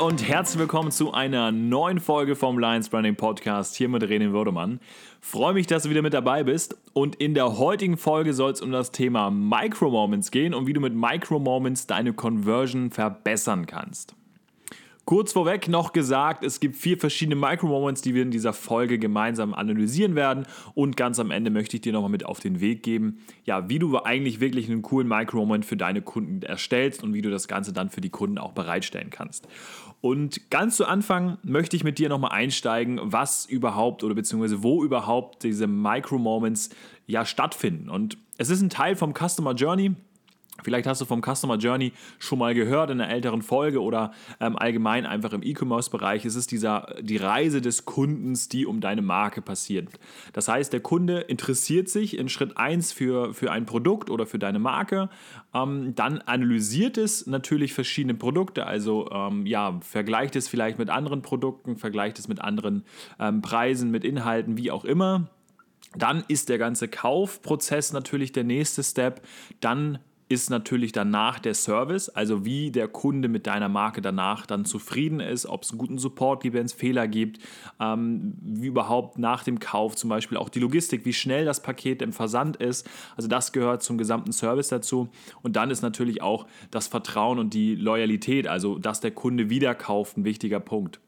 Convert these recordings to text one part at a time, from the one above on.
und herzlich willkommen zu einer neuen Folge vom Lions Branding Podcast hier mit René Würdemann. Freue mich, dass du wieder mit dabei bist und in der heutigen Folge soll es um das Thema Micro Moments gehen und wie du mit Micro Moments deine Conversion verbessern kannst. Kurz vorweg noch gesagt, es gibt vier verschiedene Micro-Moments, die wir in dieser Folge gemeinsam analysieren werden. Und ganz am Ende möchte ich dir nochmal mit auf den Weg geben, ja, wie du eigentlich wirklich einen coolen Micro-Moment für deine Kunden erstellst und wie du das Ganze dann für die Kunden auch bereitstellen kannst. Und ganz zu Anfang möchte ich mit dir nochmal einsteigen, was überhaupt oder beziehungsweise wo überhaupt diese Micro-Moments ja stattfinden. Und es ist ein Teil vom Customer Journey. Vielleicht hast du vom Customer Journey schon mal gehört in einer älteren Folge oder ähm, allgemein einfach im E-Commerce-Bereich. Es ist dieser, die Reise des Kundens, die um deine Marke passiert. Das heißt, der Kunde interessiert sich in Schritt 1 für, für ein Produkt oder für deine Marke. Ähm, dann analysiert es natürlich verschiedene Produkte, also ähm, ja, vergleicht es vielleicht mit anderen Produkten, vergleicht es mit anderen ähm, Preisen, mit Inhalten, wie auch immer. Dann ist der ganze Kaufprozess natürlich der nächste Step. Dann ist natürlich danach der Service, also wie der Kunde mit deiner Marke danach dann zufrieden ist, ob es einen guten Support gibt, wenn es Fehler gibt, ähm, wie überhaupt nach dem Kauf zum Beispiel auch die Logistik, wie schnell das Paket im Versand ist. Also das gehört zum gesamten Service dazu. Und dann ist natürlich auch das Vertrauen und die Loyalität, also dass der Kunde wieder kauft, ein wichtiger Punkt.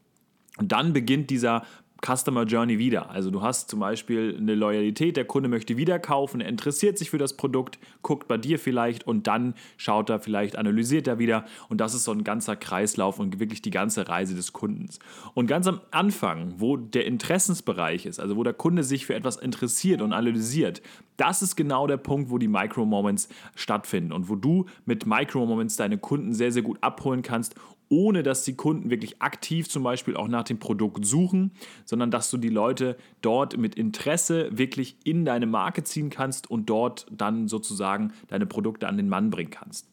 Und dann beginnt dieser Customer Journey wieder. Also du hast zum Beispiel eine Loyalität, der Kunde möchte wieder kaufen, er interessiert sich für das Produkt, guckt bei dir vielleicht und dann schaut er vielleicht, analysiert er wieder und das ist so ein ganzer Kreislauf und wirklich die ganze Reise des Kundens. Und ganz am Anfang, wo der Interessensbereich ist, also wo der Kunde sich für etwas interessiert und analysiert, das ist genau der Punkt, wo die Micro-Moments stattfinden und wo du mit Micro-Moments deine Kunden sehr, sehr gut abholen kannst ohne dass die Kunden wirklich aktiv zum Beispiel auch nach dem Produkt suchen, sondern dass du die Leute dort mit Interesse wirklich in deine Marke ziehen kannst und dort dann sozusagen deine Produkte an den Mann bringen kannst.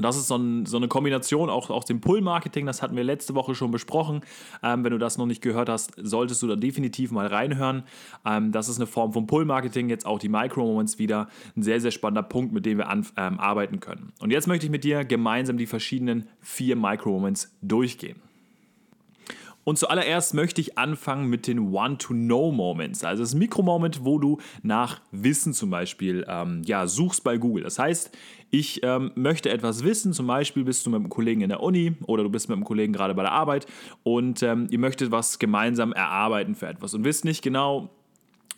Und das ist so, ein, so, eine Kombination auch aus dem Pull-Marketing, das hatten wir letzte Woche schon besprochen. Ähm, wenn du das noch nicht gehört hast, solltest du da definitiv mal reinhören. Ähm, das ist eine Form von Pull-Marketing, jetzt auch die Micro-Moments wieder. Ein sehr, sehr spannender Punkt, mit dem wir an, ähm, arbeiten können. Und jetzt möchte ich mit dir gemeinsam die verschiedenen vier Micro-Moments durchgehen. Und zuallererst möchte ich anfangen mit den Want-to-Know-Moments. Also das Mikro-Moment, wo du nach Wissen zum Beispiel ähm, ja, suchst bei Google. Das heißt, ich ähm, möchte etwas wissen, zum Beispiel bist du mit einem Kollegen in der Uni oder du bist mit einem Kollegen gerade bei der Arbeit und ähm, ihr möchtet was gemeinsam erarbeiten für etwas und wisst nicht genau,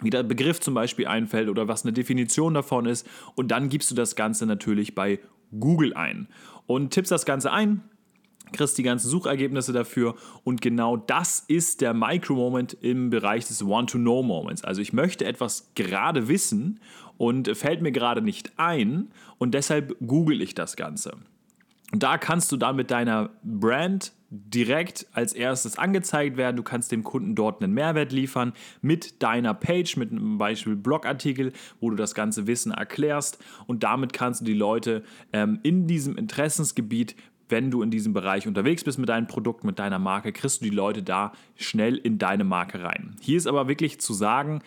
wie der Begriff zum Beispiel einfällt oder was eine Definition davon ist. Und dann gibst du das Ganze natürlich bei Google ein und tippst das Ganze ein, kriegst die ganzen Suchergebnisse dafür und genau das ist der Micro-Moment im Bereich des Want-to-Know-Moments. Also ich möchte etwas gerade wissen und fällt mir gerade nicht ein und deshalb google ich das Ganze. Und da kannst du dann mit deiner Brand direkt als erstes angezeigt werden. Du kannst dem Kunden dort einen Mehrwert liefern mit deiner Page, mit einem Beispiel Blogartikel, wo du das ganze Wissen erklärst. Und damit kannst du die Leute ähm, in diesem Interessensgebiet wenn du in diesem Bereich unterwegs bist mit deinem Produkt, mit deiner Marke, kriegst du die Leute da schnell in deine Marke rein. Hier ist aber wirklich zu sagen,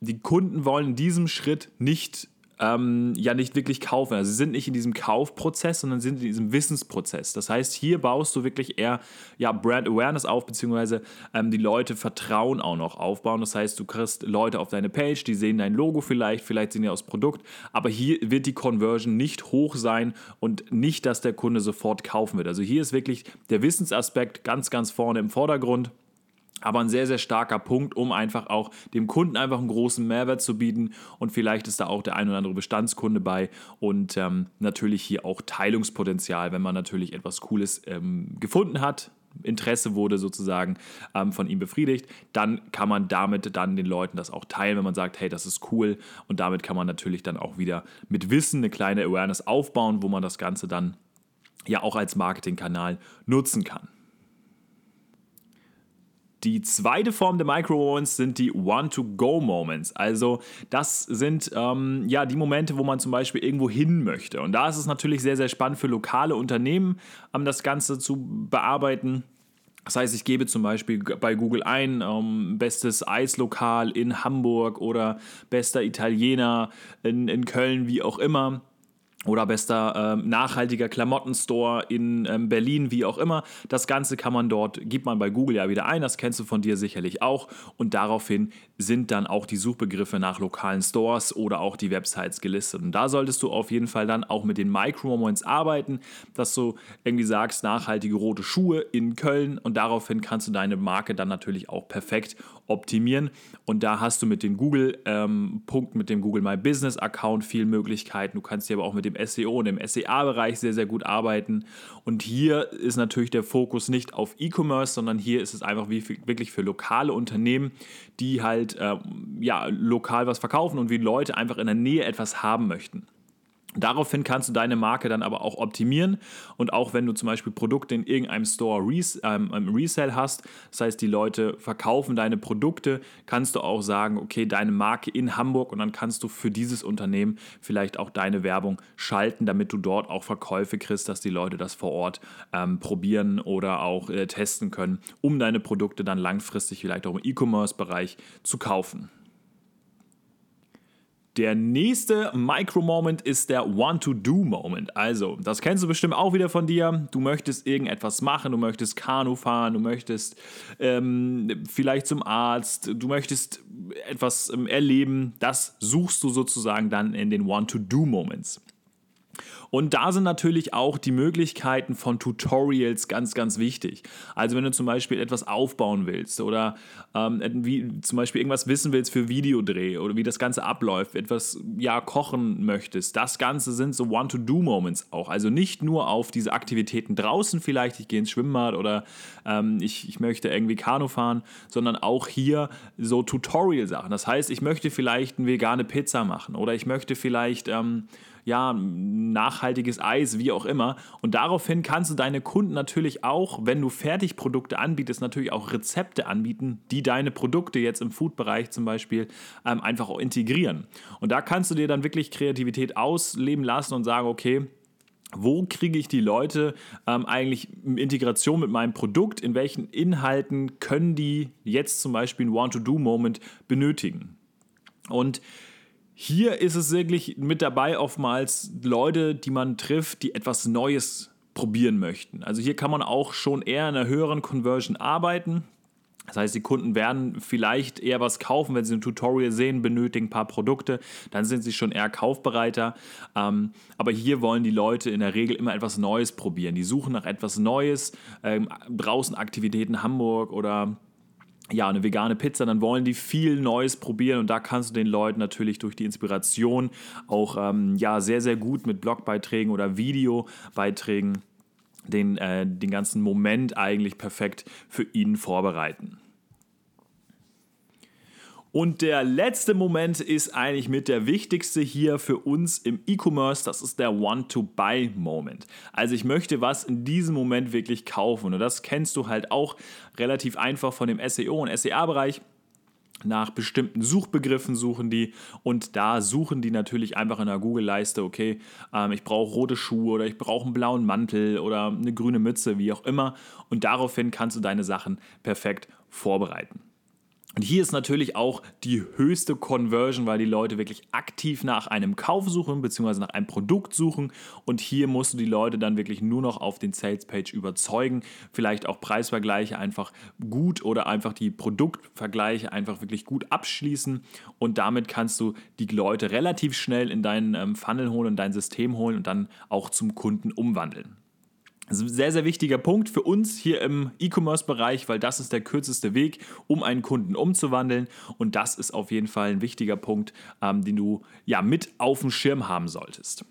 die Kunden wollen in diesem Schritt nicht ähm, ja nicht wirklich kaufen. Also sie sind nicht in diesem Kaufprozess, sondern sind in diesem Wissensprozess. Das heißt, hier baust du wirklich eher ja, Brand Awareness auf, beziehungsweise ähm, die Leute Vertrauen auch noch aufbauen. Das heißt, du kriegst Leute auf deine Page, die sehen dein Logo vielleicht, vielleicht sehen die aus Produkt, aber hier wird die Conversion nicht hoch sein und nicht, dass der Kunde sofort kaufen wird. Also hier ist wirklich der Wissensaspekt ganz, ganz vorne im Vordergrund aber ein sehr, sehr starker Punkt, um einfach auch dem Kunden einfach einen großen Mehrwert zu bieten. Und vielleicht ist da auch der ein oder andere Bestandskunde bei und ähm, natürlich hier auch Teilungspotenzial, wenn man natürlich etwas Cooles ähm, gefunden hat. Interesse wurde sozusagen ähm, von ihm befriedigt, dann kann man damit dann den Leuten das auch teilen, wenn man sagt, hey, das ist cool und damit kann man natürlich dann auch wieder mit Wissen eine kleine Awareness aufbauen, wo man das Ganze dann ja auch als Marketingkanal nutzen kann. Die zweite Form der Micro-Moments sind die Want-to-Go-Moments. Also das sind ähm, ja die Momente, wo man zum Beispiel irgendwo hin möchte. Und da ist es natürlich sehr, sehr spannend für lokale Unternehmen, um das Ganze zu bearbeiten. Das heißt, ich gebe zum Beispiel bei Google ein, ähm, bestes Eislokal in Hamburg oder bester Italiener in, in Köln, wie auch immer oder bester äh, nachhaltiger Klamottenstore in ähm, Berlin, wie auch immer. Das Ganze kann man dort, gibt man bei Google ja wieder ein, das kennst du von dir sicherlich auch. Und daraufhin sind dann auch die Suchbegriffe nach lokalen Stores oder auch die Websites gelistet. Und da solltest du auf jeden Fall dann auch mit den Micro-Moments arbeiten, dass du irgendwie sagst, nachhaltige rote Schuhe in Köln und daraufhin kannst du deine Marke dann natürlich auch perfekt optimieren. Und da hast du mit den Google-Punkten, ähm, mit dem Google My Business Account viel Möglichkeiten. Du kannst dir aber auch mit dem SEO und dem SEA-Bereich sehr, sehr gut arbeiten. Und hier ist natürlich der Fokus nicht auf E-Commerce, sondern hier ist es einfach wie wirklich für lokale Unternehmen, die halt äh, ja, lokal was verkaufen und wie Leute einfach in der Nähe etwas haben möchten. Daraufhin kannst du deine Marke dann aber auch optimieren und auch wenn du zum Beispiel Produkte in irgendeinem Store res ähm, Resell hast, das heißt die Leute verkaufen deine Produkte, kannst du auch sagen, okay, deine Marke in Hamburg und dann kannst du für dieses Unternehmen vielleicht auch deine Werbung schalten, damit du dort auch Verkäufe kriegst, dass die Leute das vor Ort ähm, probieren oder auch äh, testen können, um deine Produkte dann langfristig vielleicht auch im E-Commerce-Bereich zu kaufen. Der nächste Micro-Moment ist der Want-to-Do-Moment. Also, das kennst du bestimmt auch wieder von dir. Du möchtest irgendetwas machen, du möchtest Kanu fahren, du möchtest ähm, vielleicht zum Arzt, du möchtest etwas ähm, erleben. Das suchst du sozusagen dann in den Want-to-Do-Moments. Und da sind natürlich auch die Möglichkeiten von Tutorials ganz, ganz wichtig. Also wenn du zum Beispiel etwas aufbauen willst oder ähm, wie, zum Beispiel irgendwas wissen willst für Videodreh oder wie das Ganze abläuft, etwas ja kochen möchtest, das Ganze sind so Want-to-Do-Moments auch. Also nicht nur auf diese Aktivitäten draußen vielleicht, ich gehe ins Schwimmbad oder ähm, ich, ich möchte irgendwie Kanu fahren, sondern auch hier so Tutorial-Sachen. Das heißt, ich möchte vielleicht eine vegane Pizza machen oder ich möchte vielleicht ähm, ja, nachhaltiges Eis, wie auch immer. Und daraufhin kannst du deine Kunden natürlich auch, wenn du Fertigprodukte anbietest, natürlich auch Rezepte anbieten, die deine Produkte jetzt im Food-Bereich zum Beispiel ähm, einfach auch integrieren. Und da kannst du dir dann wirklich Kreativität ausleben lassen und sagen, okay, wo kriege ich die Leute ähm, eigentlich in Integration mit meinem Produkt? In welchen Inhalten können die jetzt zum Beispiel ein Want-to-Do-Moment benötigen? Und hier ist es wirklich mit dabei oftmals Leute, die man trifft, die etwas Neues probieren möchten. Also hier kann man auch schon eher in einer höheren Conversion arbeiten. Das heißt, die Kunden werden vielleicht eher was kaufen, wenn sie ein Tutorial sehen, benötigen ein paar Produkte, dann sind sie schon eher kaufbereiter. Ähm, aber hier wollen die Leute in der Regel immer etwas Neues probieren. Die suchen nach etwas Neues, ähm, draußen Aktivitäten Hamburg oder ja, eine vegane Pizza, dann wollen die viel Neues probieren und da kannst du den Leuten natürlich durch die Inspiration auch ähm, ja, sehr, sehr gut mit Blogbeiträgen oder Videobeiträgen den, äh, den ganzen Moment eigentlich perfekt für ihn vorbereiten. Und der letzte Moment ist eigentlich mit der wichtigste hier für uns im E-Commerce. Das ist der Want-to-Buy-Moment. Also ich möchte was in diesem Moment wirklich kaufen. Und das kennst du halt auch relativ einfach von dem SEO und SEA-Bereich nach bestimmten Suchbegriffen suchen die und da suchen die natürlich einfach in der Google-Leiste, okay, ähm, ich brauche rote Schuhe oder ich brauche einen blauen Mantel oder eine grüne Mütze, wie auch immer. Und daraufhin kannst du deine Sachen perfekt vorbereiten. Und hier ist natürlich auch die höchste Conversion, weil die Leute wirklich aktiv nach einem Kauf suchen, beziehungsweise nach einem Produkt suchen. Und hier musst du die Leute dann wirklich nur noch auf den Sales Page überzeugen. Vielleicht auch Preisvergleiche einfach gut oder einfach die Produktvergleiche einfach wirklich gut abschließen. Und damit kannst du die Leute relativ schnell in deinen ähm, Funnel holen, in dein System holen und dann auch zum Kunden umwandeln. Sehr, sehr wichtiger Punkt für uns hier im E-Commerce-Bereich, weil das ist der kürzeste Weg, um einen Kunden umzuwandeln. Und das ist auf jeden Fall ein wichtiger Punkt, ähm, den du ja mit auf dem Schirm haben solltest.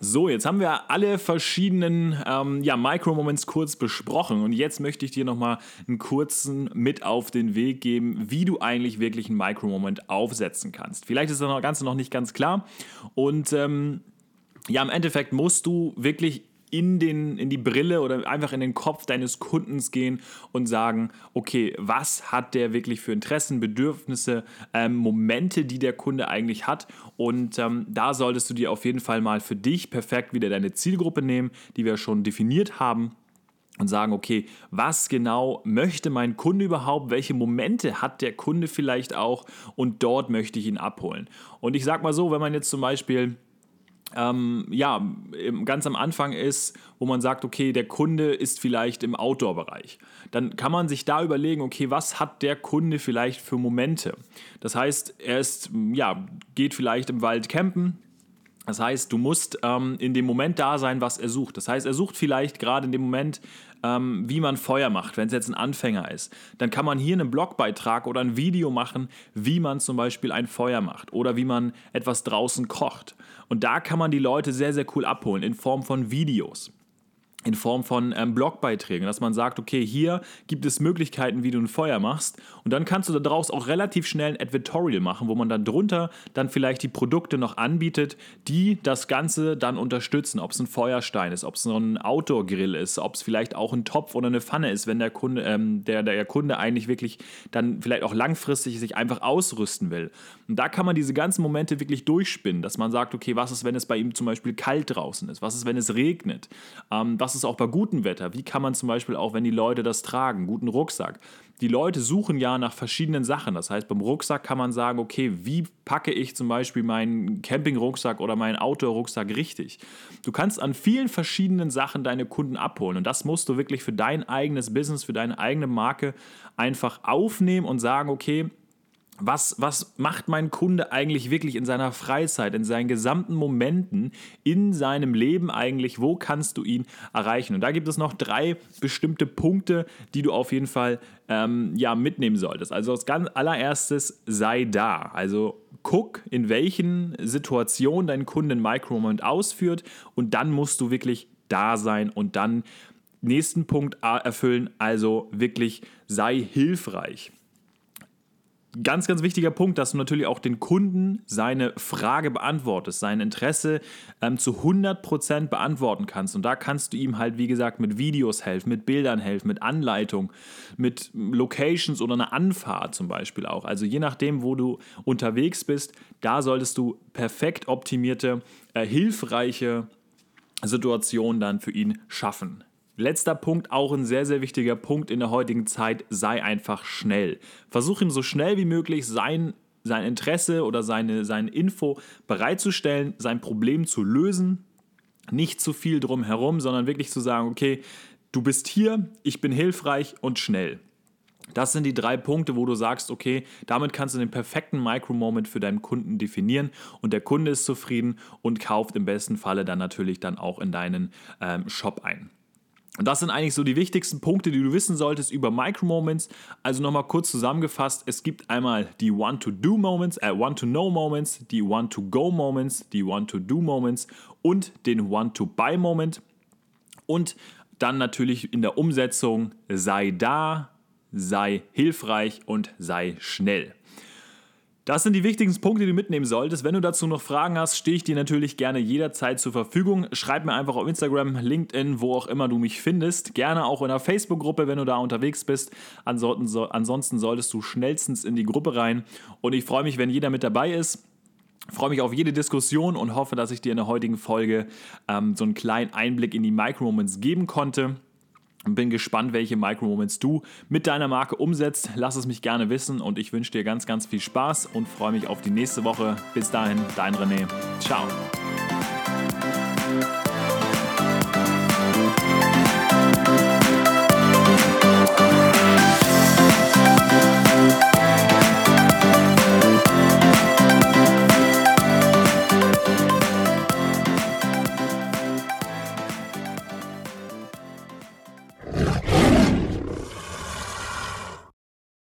So, jetzt haben wir alle verschiedenen ähm, ja, Micro-Moments kurz besprochen und jetzt möchte ich dir nochmal einen kurzen mit auf den Weg geben, wie du eigentlich wirklich einen Micro-Moment aufsetzen kannst. Vielleicht ist das Ganze noch nicht ganz klar und ähm, ja, im Endeffekt musst du wirklich in, den, in die Brille oder einfach in den Kopf deines Kundens gehen und sagen, okay, was hat der wirklich für Interessen, Bedürfnisse, ähm, Momente, die der Kunde eigentlich hat. Und ähm, da solltest du dir auf jeden Fall mal für dich perfekt wieder deine Zielgruppe nehmen, die wir schon definiert haben und sagen, okay, was genau möchte mein Kunde überhaupt? Welche Momente hat der Kunde vielleicht auch? Und dort möchte ich ihn abholen. Und ich sag mal so, wenn man jetzt zum Beispiel ähm, ja, ganz am Anfang ist, wo man sagt, okay, der Kunde ist vielleicht im Outdoor-Bereich. Dann kann man sich da überlegen, okay, was hat der Kunde vielleicht für Momente? Das heißt, er ist, ja, geht vielleicht im Wald campen, das heißt, du musst ähm, in dem Moment da sein, was er sucht. Das heißt, er sucht vielleicht gerade in dem Moment, ähm, wie man Feuer macht, wenn es jetzt ein Anfänger ist. Dann kann man hier einen Blogbeitrag oder ein Video machen, wie man zum Beispiel ein Feuer macht oder wie man etwas draußen kocht. Und da kann man die Leute sehr, sehr cool abholen in Form von Videos in Form von ähm, Blogbeiträgen, dass man sagt, okay, hier gibt es Möglichkeiten, wie du ein Feuer machst. Und dann kannst du daraus auch relativ schnell ein Advertorial machen, wo man dann drunter dann vielleicht die Produkte noch anbietet, die das Ganze dann unterstützen, ob es ein Feuerstein ist, ob es ein Outdoor-Grill ist, ob es vielleicht auch ein Topf oder eine Pfanne ist, wenn der Kunde, ähm, der, der Kunde eigentlich wirklich dann vielleicht auch langfristig sich einfach ausrüsten will. Und da kann man diese ganzen Momente wirklich durchspinnen, dass man sagt, okay, was ist, wenn es bei ihm zum Beispiel kalt draußen ist, was ist, wenn es regnet, ähm, was ist auch bei gutem Wetter? Wie kann man zum Beispiel auch, wenn die Leute das tragen, guten Rucksack? Die Leute suchen ja nach verschiedenen Sachen. Das heißt, beim Rucksack kann man sagen, okay, wie packe ich zum Beispiel meinen Campingrucksack oder meinen Outdoor-Rucksack richtig? Du kannst an vielen verschiedenen Sachen deine Kunden abholen und das musst du wirklich für dein eigenes Business, für deine eigene Marke einfach aufnehmen und sagen, okay, was, was macht mein Kunde eigentlich wirklich in seiner Freizeit, in seinen gesamten Momenten, in seinem Leben eigentlich, wo kannst du ihn erreichen? Und da gibt es noch drei bestimmte Punkte, die du auf jeden Fall ähm, ja, mitnehmen solltest. Also als ganz allererstes sei da. Also guck, in welchen Situationen dein Kunde einen Micromoment ausführt und dann musst du wirklich da sein und dann nächsten Punkt erfüllen, also wirklich sei hilfreich ganz, ganz wichtiger Punkt, dass du natürlich auch den Kunden seine Frage beantwortest, sein Interesse ähm, zu 100% beantworten kannst. Und da kannst du ihm halt, wie gesagt, mit Videos helfen, mit Bildern helfen, mit Anleitung, mit Locations oder einer Anfahrt zum Beispiel auch. Also je nachdem, wo du unterwegs bist, da solltest du perfekt optimierte, äh, hilfreiche Situationen dann für ihn schaffen. Letzter Punkt, auch ein sehr, sehr wichtiger Punkt in der heutigen Zeit, sei einfach schnell. Versuch ihm so schnell wie möglich sein, sein Interesse oder seine, seine Info bereitzustellen, sein Problem zu lösen. Nicht zu viel drum herum, sondern wirklich zu sagen, okay, du bist hier, ich bin hilfreich und schnell. Das sind die drei Punkte, wo du sagst, okay, damit kannst du den perfekten Micro-Moment für deinen Kunden definieren und der Kunde ist zufrieden und kauft im besten Falle dann natürlich dann auch in deinen ähm, Shop ein. Und das sind eigentlich so die wichtigsten Punkte, die du wissen solltest über Micro-Moments. Also nochmal kurz zusammengefasst, es gibt einmal die Want-to-Do-Moments, äh, Want-to-Know-Moments, die Want-to-Go-Moments, die Want-to-Do-Moments und den Want-to-Buy-Moment. Und dann natürlich in der Umsetzung sei da, sei hilfreich und sei schnell. Das sind die wichtigsten Punkte, die du mitnehmen solltest. Wenn du dazu noch Fragen hast, stehe ich dir natürlich gerne jederzeit zur Verfügung. Schreib mir einfach auf Instagram, LinkedIn, wo auch immer du mich findest. Gerne auch in der Facebook-Gruppe, wenn du da unterwegs bist. Ansonsten solltest du schnellstens in die Gruppe rein. Und ich freue mich, wenn jeder mit dabei ist. Freue mich auf jede Diskussion und hoffe, dass ich dir in der heutigen Folge ähm, so einen kleinen Einblick in die Micro-Moments geben konnte. Bin gespannt, welche Micro-Moments du mit deiner Marke umsetzt. Lass es mich gerne wissen und ich wünsche dir ganz, ganz viel Spaß und freue mich auf die nächste Woche. Bis dahin, dein René. Ciao.